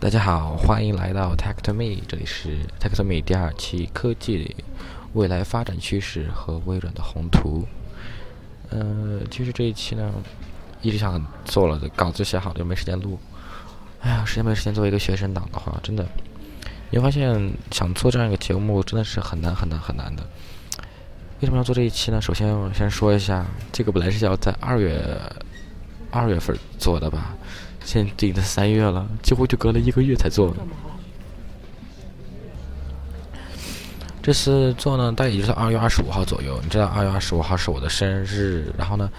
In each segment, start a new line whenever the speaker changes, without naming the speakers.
大家好，欢迎来到 Tech to Me，这里是 Tech to Me 第二期科技未来发展趋势和微软的宏图。呃，其实这一期呢，一直想做了稿子写好了，又没时间录。哎呀，时间没时间，作为一个学生党的话，真的，你会发现想做这样一个节目真的是很难很难很难的。为什么要做这一期呢？首先，我先说一下，这个本来是要在二月二月份做的吧。现在已经三月了，几乎就隔了一个月才做。这次做呢，大概也就是二月二十五号左右。你知道二月二十五号是我的生日，然后呢，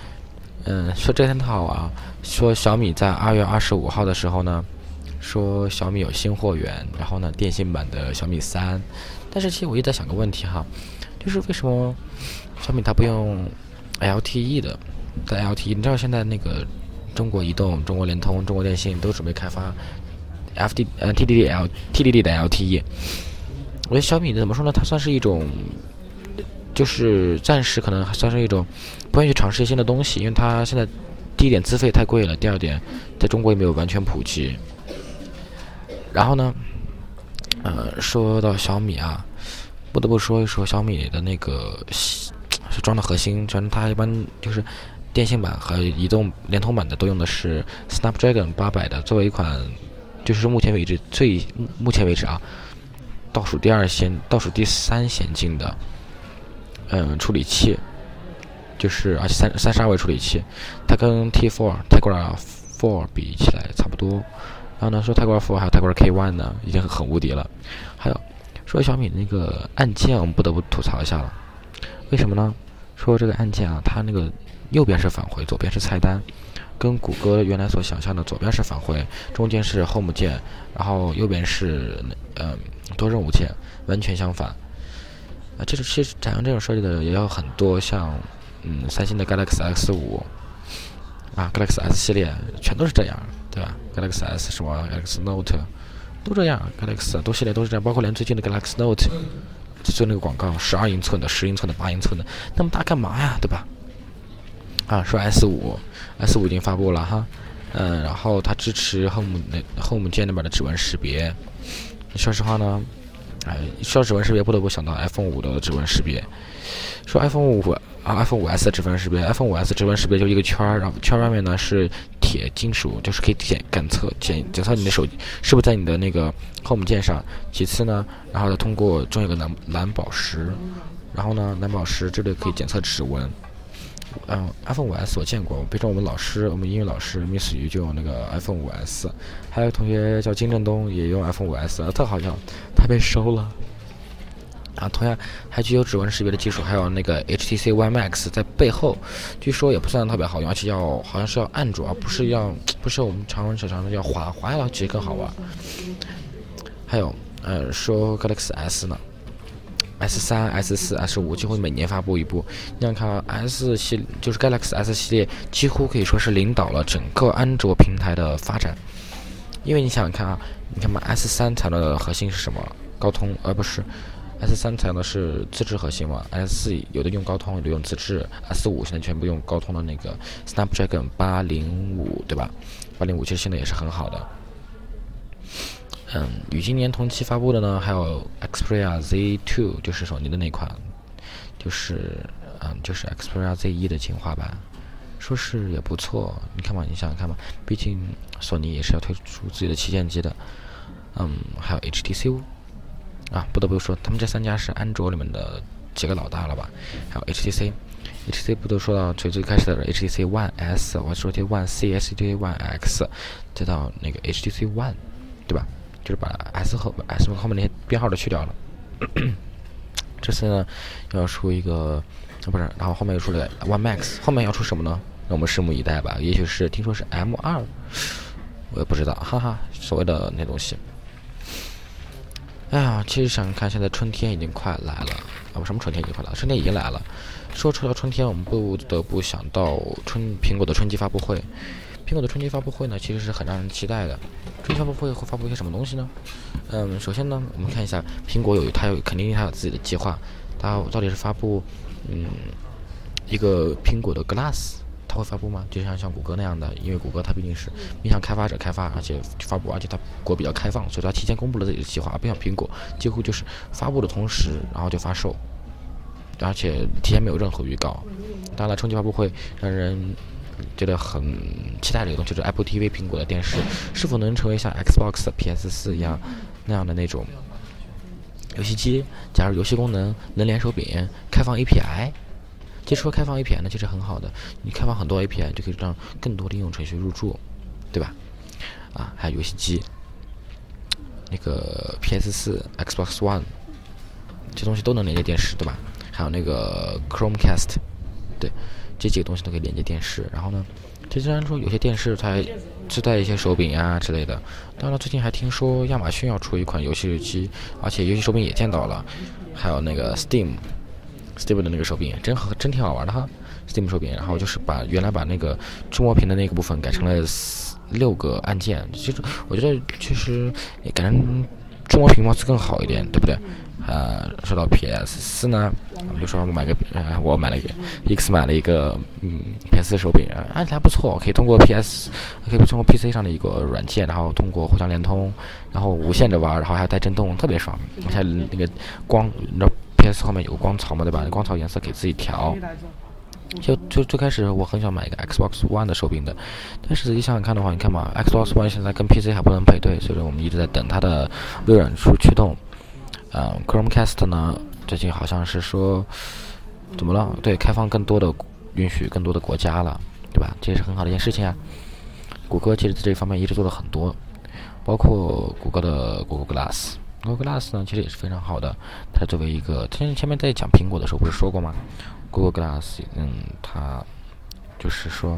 嗯，说这天好啊，说小米在二月二十五号的时候呢，说小米有新货源，然后呢，电信版的小米三。但是其实我一直在想个问题哈，就是为什么小米它不用 LTE 的？在 LTE，你知道现在那个。中国移动、中国联通、中国电信都准备开发 FD 呃 TDD-L TDD 的 LTE。我觉得小米怎么说呢？它算是一种，就是暂时可能还算是一种不愿意去尝试新的东西，因为它现在第一点资费太贵了，第二点在中国也没有完全普及。然后呢，呃，说到小米啊，不得不说一说小米的那个是装的核心，反正它一般就是。电信版和移动、联通版的都用的是 Snapdragon 八百的，作为一款，就是目前为止最目前为止啊，倒数第二先、倒数第三先进的，嗯，处理器，就是而且三三十二位处理器，它跟 T4、Tegra 4比起来差不多。然后呢，说 Tegra 4还有 Tegra K1 呢，已经很无敌了。还有说小米那个按键，我们不得不吐槽一下了，为什么呢？说这个按键啊，它那个。右边是返回，左边是菜单，跟谷歌原来所想象的左边是返回，中间是 Home 键，然后右边是嗯多任务键，完全相反。啊，这种其实采用这种设计的也有很多，像嗯三星的 Galaxy X 五啊，Galaxy S 系列全都是这样，对吧？Galaxy S 什么 Galaxy Note 都这样，Galaxy 都系列都是这样，包括连最近的 Galaxy Note 就做那个广告，十二英寸的、十英寸的、八英寸的，那么大干嘛呀？对吧？啊，说 S 五，S 五已经发布了哈，嗯，然后它支持 Home 那 Home 键那边的指纹识别。说实话呢，哎，说指纹识别不得不想到 iPhone 五的指纹识别。说 iPhone 五啊，iPhone 五 S 的指纹识别，iPhone 五 S 指纹识别就一个圈儿，然后圈外面呢是铁金属，就是可以检检测检检测你的手是不是在你的那个 Home 键上。其次呢，然后呢通过装有个蓝蓝宝石，然后呢蓝宝石这里可以检测指纹。嗯，iPhone 五 S 我见过，比如说我们老师，我们英语老师 Miss 于就用那个 iPhone 五 S，还有同学叫金振东也用 iPhone 五 S，他好像他被收了。啊，同样还具有指纹识别的技术，还有那个 HTC One Max 在背后，据说也不算特别好用，而且要好像是要按住，而不是要不是我们常人想象的要滑滑下来其实更好玩。还有，呃，说 Galaxy S 呢？S 三、S 四、S 五几乎每年发布一部。你想看 S 系就是 Galaxy S 系列，几乎可以说是领导了整个安卓平台的发展。因为你想看啊，你看嘛，S 三采用的核心是什么？高通，而不是 S 三采用的是自制核心嘛？S 四有的用高通，有的用自制。S 五现在全部用高通的那个 Snapdragon 八零五，对吧？八零五其实现在也是很好的。嗯，与今年同期发布的呢，还有 Xperia Z2，就是索尼的那款，就是嗯，就是 Xperia Z1 的进化版，说是也不错。你看嘛，你想想看嘛，毕竟索尼也是要推出自己的旗舰机的。嗯，还有 HTC，啊，不得不说，他们这三家是安卓里面的几个老大了吧？还有 HTC，HTC 不都说到最最开始的 HTC One S，我说的 One C，HTC One X，再到那个 HTC One，对吧？就是把 S 后 S 后面那些编号都去掉了。这次呢，要出一个，不是，然后后面又出了 One Max，后面要出什么呢？让我们拭目以待吧。也许是听说是 M 二，我也不知道，哈哈，所谓的那东西。哎呀，其实想看，现在春天已经快来了啊！不，什么春天已经快来了？春天已经来了。说出了春天，我们不得不想到春苹果的春季发布会。苹果的春季发布会呢，其实是很让人期待的。春季发布会会发布一些什么东西呢？嗯，首先呢，我们看一下苹果有它有肯定它有自己的计划。它到底是发布嗯一个苹果的 Glass 它会发布吗？就像像谷歌那样的，因为谷歌它毕竟是面向开发者开发，而且发布，而且它国比较开放，所以它提前公布了自己的计划，不像苹果，几乎就是发布的同时，然后就发售，而且提前没有任何预告。当然了，春季发布会让人觉得很期待的一个东西，就是 Apple TV 苹果的电视是否能成为像 Xbox、PS 四一样那样的那种游戏机，加入游戏功能，能连手柄，开放 API。其实说开放 API 呢，其实很好的。你开放很多 API，就可以让更多的应用程序入驻，对吧？啊，还有游戏机，那个 PS 四、Xbox One，这东西都能连接电视，对吧？还有那个 Chromecast，对，这几个东西都可以连接电视。然后呢，这虽然说有些电视它自带一些手柄啊之类的，当然最近还听说亚马逊要出一款游戏机，而且游戏手柄也见到了，还有那个 Steam。Steam 的那个手柄真好，真挺好玩的哈。Steam 手柄，然后就是把原来把那个触摸屏的那个部分改成了六个按键。其实我觉得其实改成触摸屏貌似更好一点，对不对？呃，说到 PS 四呢，比如说我买个，呃，我买了一个 X 买了一个嗯 PS 手柄，按起来不错，可以通过 PS 可以通过 PC 上的一个软件，然后通过互相联通，然后无线的玩，然后还带震动，特别爽。而且那个光，你知道。P.S. 后面有个光槽嘛，对吧？光槽颜色可以自己调。就就最开始我很想买一个 Xbox One 的手柄的，但是仔细想想看的话，你看嘛，Xbox One 现在跟 PC 还不能配对，所以说我们一直在等它的微软出驱动。嗯，Chromecast 呢，最近好像是说怎么了？对，开放更多的允许更多的国家了，对吧？这也是很好的一件事情啊。谷歌其实在这方面一直做了很多，包括谷歌的 Google Glass。Google Glass 呢，其实也是非常好的。它作为一个，前前面在讲苹果的时候不是说过吗？Google Glass，嗯，它就是说，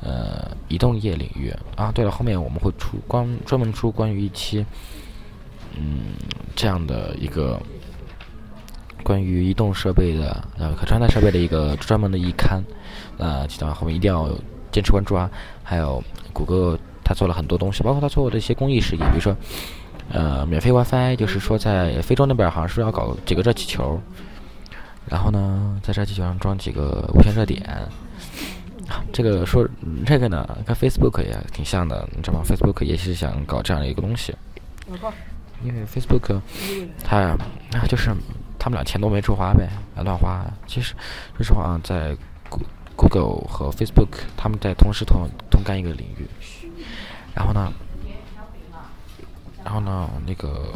呃，移动业领域啊。对了，后面我们会出关专门出关于一期，嗯，这样的一个关于移动设备的呃可穿戴设备的一个专门的一刊，呃，记得后面一定要坚持关注啊。还有谷歌，它做了很多东西，包括它做的一些公益事业，比如说。呃，免费 WiFi 就是说，在非洲那边好像是要搞几个热气球，然后呢，在热气球上装几个无线热点。这个说这个呢，跟 Facebook 也挺像的，你知道吗？Facebook 也是想搞这样的一个东西。因为 Facebook 它啊，就是他们俩钱都没处花呗，乱花。其实说实话啊，在 Google 和 Facebook 他们在同时同同干一个领域，然后呢？然后呢，那个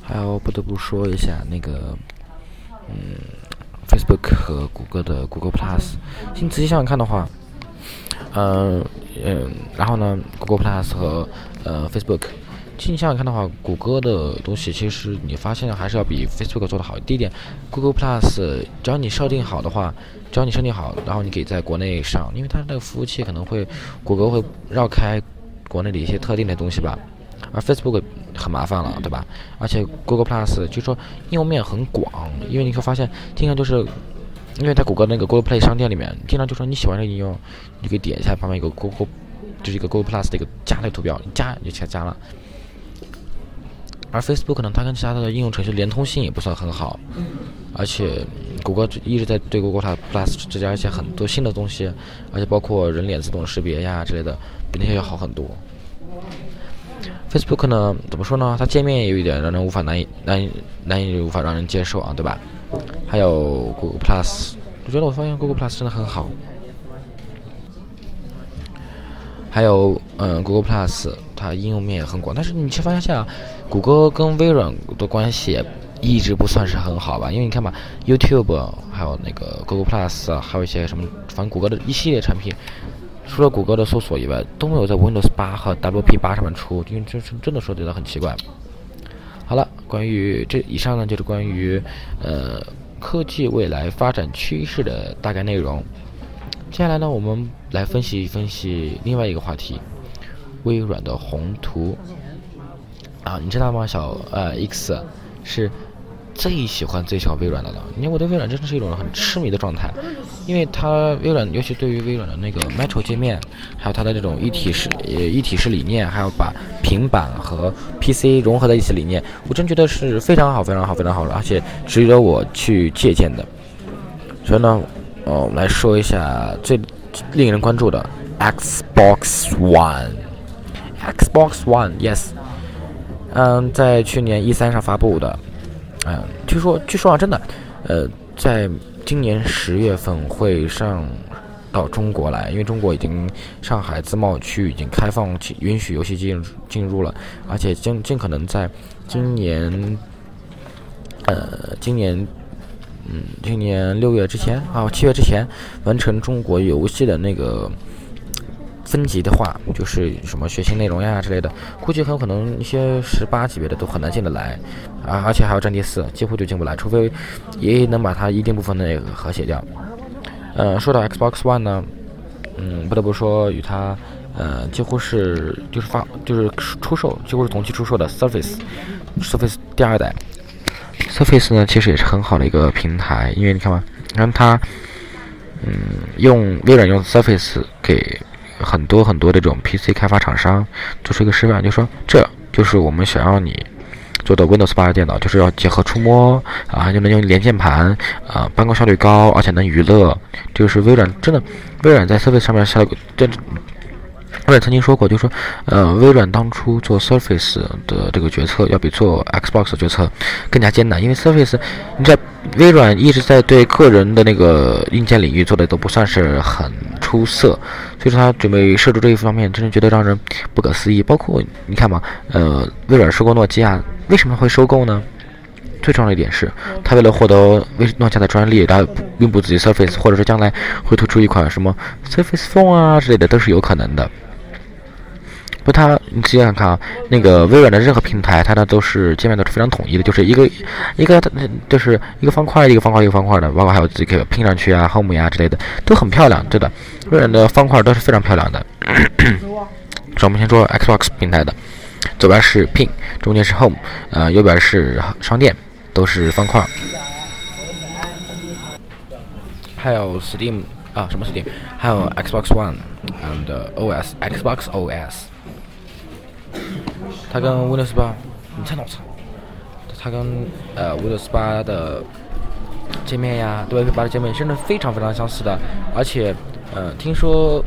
还要不得不说一下那个，嗯，Facebook 和谷歌的 Google Plus。你仔细想想看的话，嗯嗯，然后呢，Google Plus 和呃 Facebook，其实你想想看的话，谷歌的东西其实你发现还是要比 Facebook 做的好。第一点，Google Plus 只要你设定好的话，只要你设定好，然后你可以在国内上，因为它那个服务器可能会谷歌会绕开国内的一些特定的东西吧。而 Facebook 很麻烦了，对吧？而且 Google Plus 就说应用面很广，因为你会发现经常就是，因为在谷歌那个 Google Play 商店里面，经常就说你喜欢这个应用，你可以点一下旁边有个 Google，就是一个 Google Plus 的一个加的图标，你加就加加了。而 Facebook 呢，它跟其他的应用程序连通性也不算很好，而且谷歌一直在对 Google Plus 这加一些很多新的东西，而且包括人脸自动识别呀之类的，比那些要好很多。Facebook 呢，怎么说呢？它界面也有一点让人无法难以难以难以无法让人接受啊，对吧？还有 Google Plus，我觉得我发现 Google Plus 真的很好。还有，嗯，Google Plus 它应用面也很广，但是你却发现啊，谷歌跟微软的关系一直不算是很好吧？因为你看吧，YouTube 还有那个 Google Plus，还有一些什么，反正谷歌的一系列产品。除了谷歌的搜索以外，都没有在 Windows 八和 WP 八上面出，因为这是真的说觉得很奇怪。好了，关于这以上呢，就是关于呃科技未来发展趋势的大概内容。接下来呢，我们来分析分析另外一个话题：微软的宏图。啊，你知道吗？小呃 X 是。最喜欢最喜欢微软的了，因为我对微软真的是一种很痴迷的状态，因为它微软，尤其对于微软的那个 Metro 界面，还有它的这种一体式呃一体式理念，还有把平板和 PC 融合在一起理念，我真觉得是非常好，非常好，非常好，而且值得我去借鉴的。所以呢，哦，来说一下最令人关注的 Xbox One，Xbox One，yes，嗯，在去年一三上发布的，嗯，据说据说啊，真的，呃，在今年十月份会上到中国来，因为中国已经上海自贸区已经开放，允许游戏进进入了，而且尽尽可能在今年，呃，今年。嗯，今年六月之前啊，七月之前完成中国游戏的那个分级的话，就是什么学习内容呀之类的，估计很有可能一些十八级别的都很难进得来啊，而且还有战地四，几乎就进不来，除非也能把它一定部分的和谐掉。呃，说到 Xbox One 呢，嗯，不得不说与它呃几乎是就是发就是出售几乎是同期出售的 Surface，Surface 第二代。Surface 呢，其实也是很好的一个平台，因为你看嘛，你看它，嗯，用微软用 Surface 给很多很多这种 PC 开发厂商做出一个示范，就说这就是我们想要你做的 Windows 八的电脑，就是要结合触摸啊，就能用连键盘啊，办公效率高，而且能娱乐，就是微软真的，微软在设备上面下了个我也曾经说过，就是说，呃，微软当初做 Surface 的这个决策，要比做 Xbox 的决策更加艰难，因为 Surface，你在微软一直在对个人的那个硬件领域做的都不算是很出色，所以说他准备涉足这一方面，真的觉得让人不可思议。包括你看嘛，呃，微软收购诺基亚，为什么会收购呢？最重要的一点是，他为了获得微诺基亚的专利，然后并不自己 Surface，或者说将来会推出一款什么 Surface Phone 啊之类的，都是有可能的。不，它你仔细看看啊，那个微软的任何平台，它的都是界面都是非常统一的，就是一个一个，就是一个方块一个方块一个方块的，包括还有自己可以拼上去啊，Home 呀之类的，都很漂亮，对的。微软的方块都是非常漂亮的。我们先说 Xbox 平台的，左边是 Pin，中间是 Home，呃，右边是商店，都是方块。还有 Steam 啊，什么 Steam？还有 Xbox One and OS，Xbox OS。它跟 Windows 八，你猜哪猜？它跟呃 Windows 八的界面呀，WP 八的界面真的非常非常相似的，而且呃，听说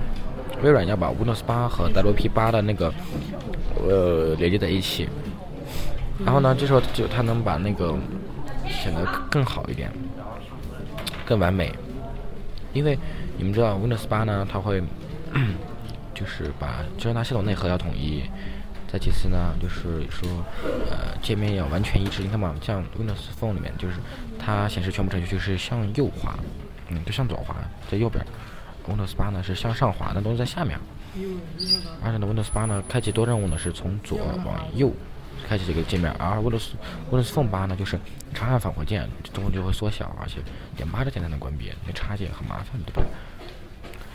微软要把 Windows 八和 WP 八的那个呃连接在一起，然后呢，这时候就它能把那个显得更好一点，更完美，因为你们知道 Windows 八呢，它会就是把就是它系统内核要统一。再其次呢，就是说，呃，界面要完全一致。你看嘛，像 Windows Phone 里面，就是它显示全部程序就是向右滑，嗯，就向左滑，在右边。Windows 八呢是向上滑，那东西在下面。而且呢，Windows 八呢，开启多任务呢是从左往右开启这个界面，而 Windows Windows Phone 八呢就是长按返回键，中就会缩小，而且点八个键才能关闭，那插件很麻烦，对吧？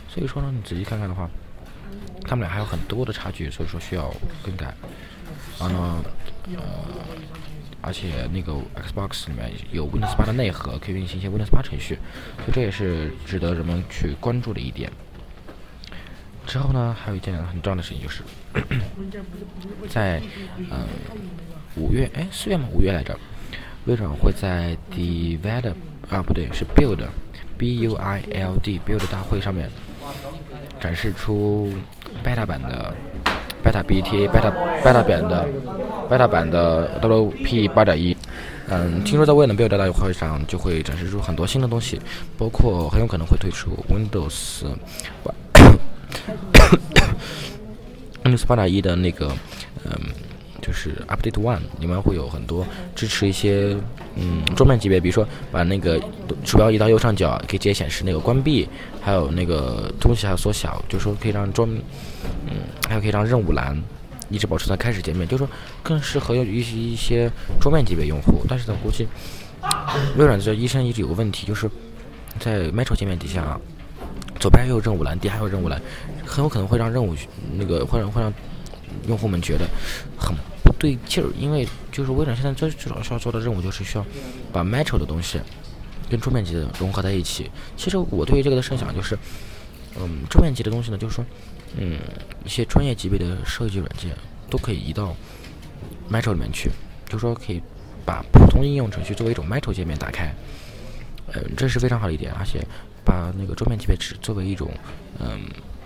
所以说呢，你仔细看看的话。他们俩还有很多的差距，所以说需要更改。然后呢，呃，而且那个 Xbox 里面有 Windows 八的内核，可以运行一些 Windows 八程序，所以这也是值得人们去关注的一点。之后呢，还有一件很重要的事情就是，在嗯五月，哎四月吗？五月来着，微软会在 Develop 啊不对是 Build，B U I L D Build 大会上面。展示出 beta 版的 beta beta beta beta 版的 beta 版的 WP 八点一。嗯，听说在未来 Build 大会上就会展示出很多新的东西，包括很有可能会推出 Windows Windows 八点一的那个嗯。就是 Update One 里面会有很多支持一些嗯桌面级别，比如说把那个鼠标移到右上角，可以直接显示那个关闭，还有那个东西还有缩小，就是说可以让桌嗯还有可以让任务栏一直保持在开始界面，就是说更适合一些一些桌面级别用户。但是呢，估计微软这医生一直有个问题，就是在 Metro 界面底下，左边有任务栏，底下有任务栏，很有可能会让任务那个会让会让。用户们觉得很不对劲儿，因为就是微软现在最最主要需要做的任务就是需要把 Metro 的东西跟桌面级的融合在一起。其实我对于这个的设想就是，嗯，桌面级的东西呢，就是说，嗯，一些专业级别的设计软件都可以移到 Metro 里面去，就是说可以把普通应用程序作为一种 Metro 界面打开。嗯，这是非常好的一点，而且把那个桌面级别只作为一种嗯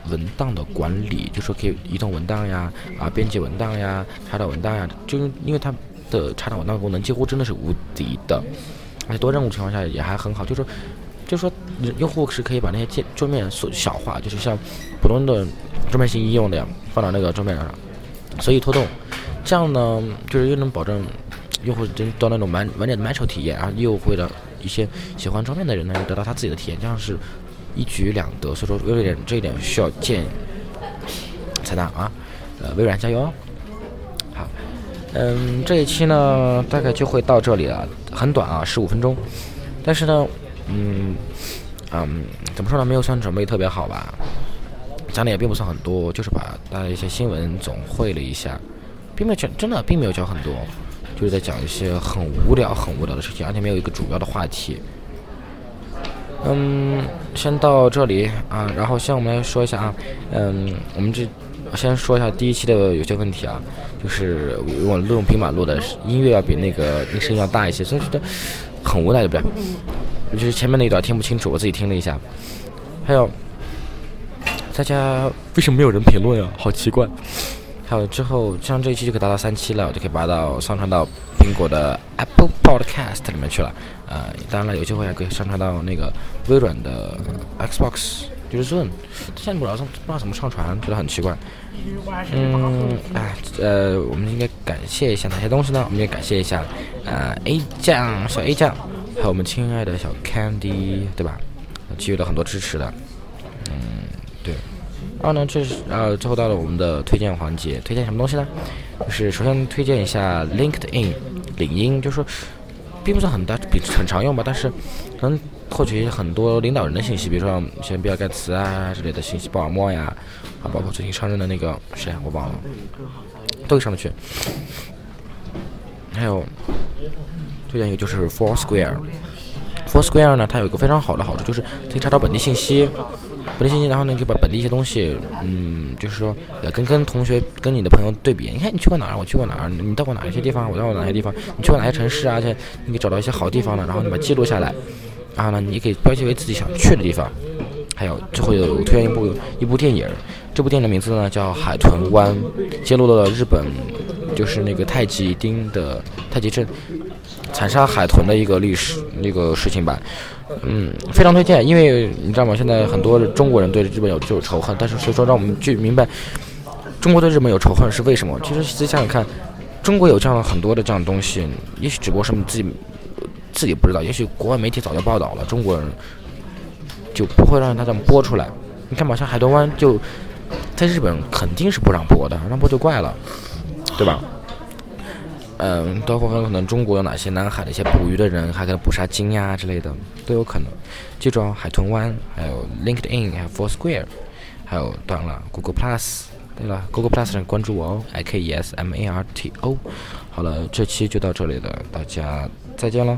文档的管理，就说可以移动文档呀，啊编辑文档呀，查找文档呀，就因为它的查找文档功能几乎真的是无敌的，而且多任务情况下也还很好，就说就说用户是可以把那些界桌面缩小化，就是像普通的桌面型应用那样放到那个桌面上，随意拖动，这样呢就是又能保证。用户真到那种满完整的买手体验，然后又会让一些喜欢桌面的人呢，得到他自己的体验，这样是一举两得。所以说，有点这一点需要建才能啊。呃，微软加油！好，嗯，这一期呢大概就会到这里了，很短啊，十五分钟。但是呢，嗯嗯，怎么说呢？没有算准备特别好吧？讲的也并不算很多，就是把大家一些新闻总汇了一下，并没有讲，真的并没有讲很多。就在讲一些很无聊、很无聊的事情，而且没有一个主要的话题。嗯，先到这里啊，然后先我们来说一下啊，嗯，我们这先说一下第一期的有些问题啊，就是我录用平板录的音乐要比那个那声音要大一些，所以觉得很无奈，对不对？就是前面那一段听不清楚，我自己听了一下。还有，大家为什么没有人评论啊？好奇怪。还有之后，像这一期就可以达到三期了，我就可以把到上传到苹果的 Apple Podcast 里面去了。呃，当然了，有机会还可以上传到那个微软的 Xbox，就是 Zoom。现在不知道不知道怎么上传，觉得很奇怪。嗯，哎，呃，我们应该感谢一下哪些东西呢？我们也感谢一下，呃，A 酱小 A 酱，还有我们亲爱的小 Candy，对吧？给予了很多支持的。嗯，对。然后呢，这是呃，最后到了我们的推荐环节，推荐什么东西呢？就是首先推荐一下 LinkedIn，领英，就是说并不是很大，比很常用吧，但是能获取很多领导人的信息，比如说像比尔盖茨啊之类的信息，鲍尔默呀，啊，包括最近上任的那个谁，我忘了，都可上得去。还有推荐一个就是 Foursquare Foursquare 呢，它有一个非常好的好处，就是可以查找本地信息。本地信息，然后呢，可以把本地一些东西，嗯，就是说，呃，跟跟同学、跟你的朋友对比。你看，你去过哪儿？我去过哪儿？你到过哪些地方？我到过哪些地方？你去过哪些城市啊？而且你可以找到一些好地方呢，然后你把记录下来。然后呢，你可以标记为自己想去的地方。还有，最后有推荐一部一部电影，这部电影的名字呢叫《海豚湾》，揭露了日本就是那个太极町的太极镇惨杀海豚的一个历史那个事情吧。嗯，非常推荐，因为你知道吗？现在很多中国人对日本有就有仇恨，但是所以说让我们去明白，中国对日本有仇恨是为什么？其实仔细想想看，中国有这样的很多的这样的东西，也许只不过是你自己自己不知道，也许国外媒体早就报道了，中国人就不会让他这么播出来。你看嘛，像海豚湾就在日本肯定是不让播的，让播就怪了，对吧？嗯，包括很可能中国有哪些南海的一些捕鱼的人，还可能捕杀鲸呀之类的，都有可能。记住哦，海豚湾，还有 LinkedIn，还有 Foursquare，还有当然了，Google Plus。对了，Google Plus 上关注我哦，I K E S M A R T O。好了，这期就到这里了，大家再见了。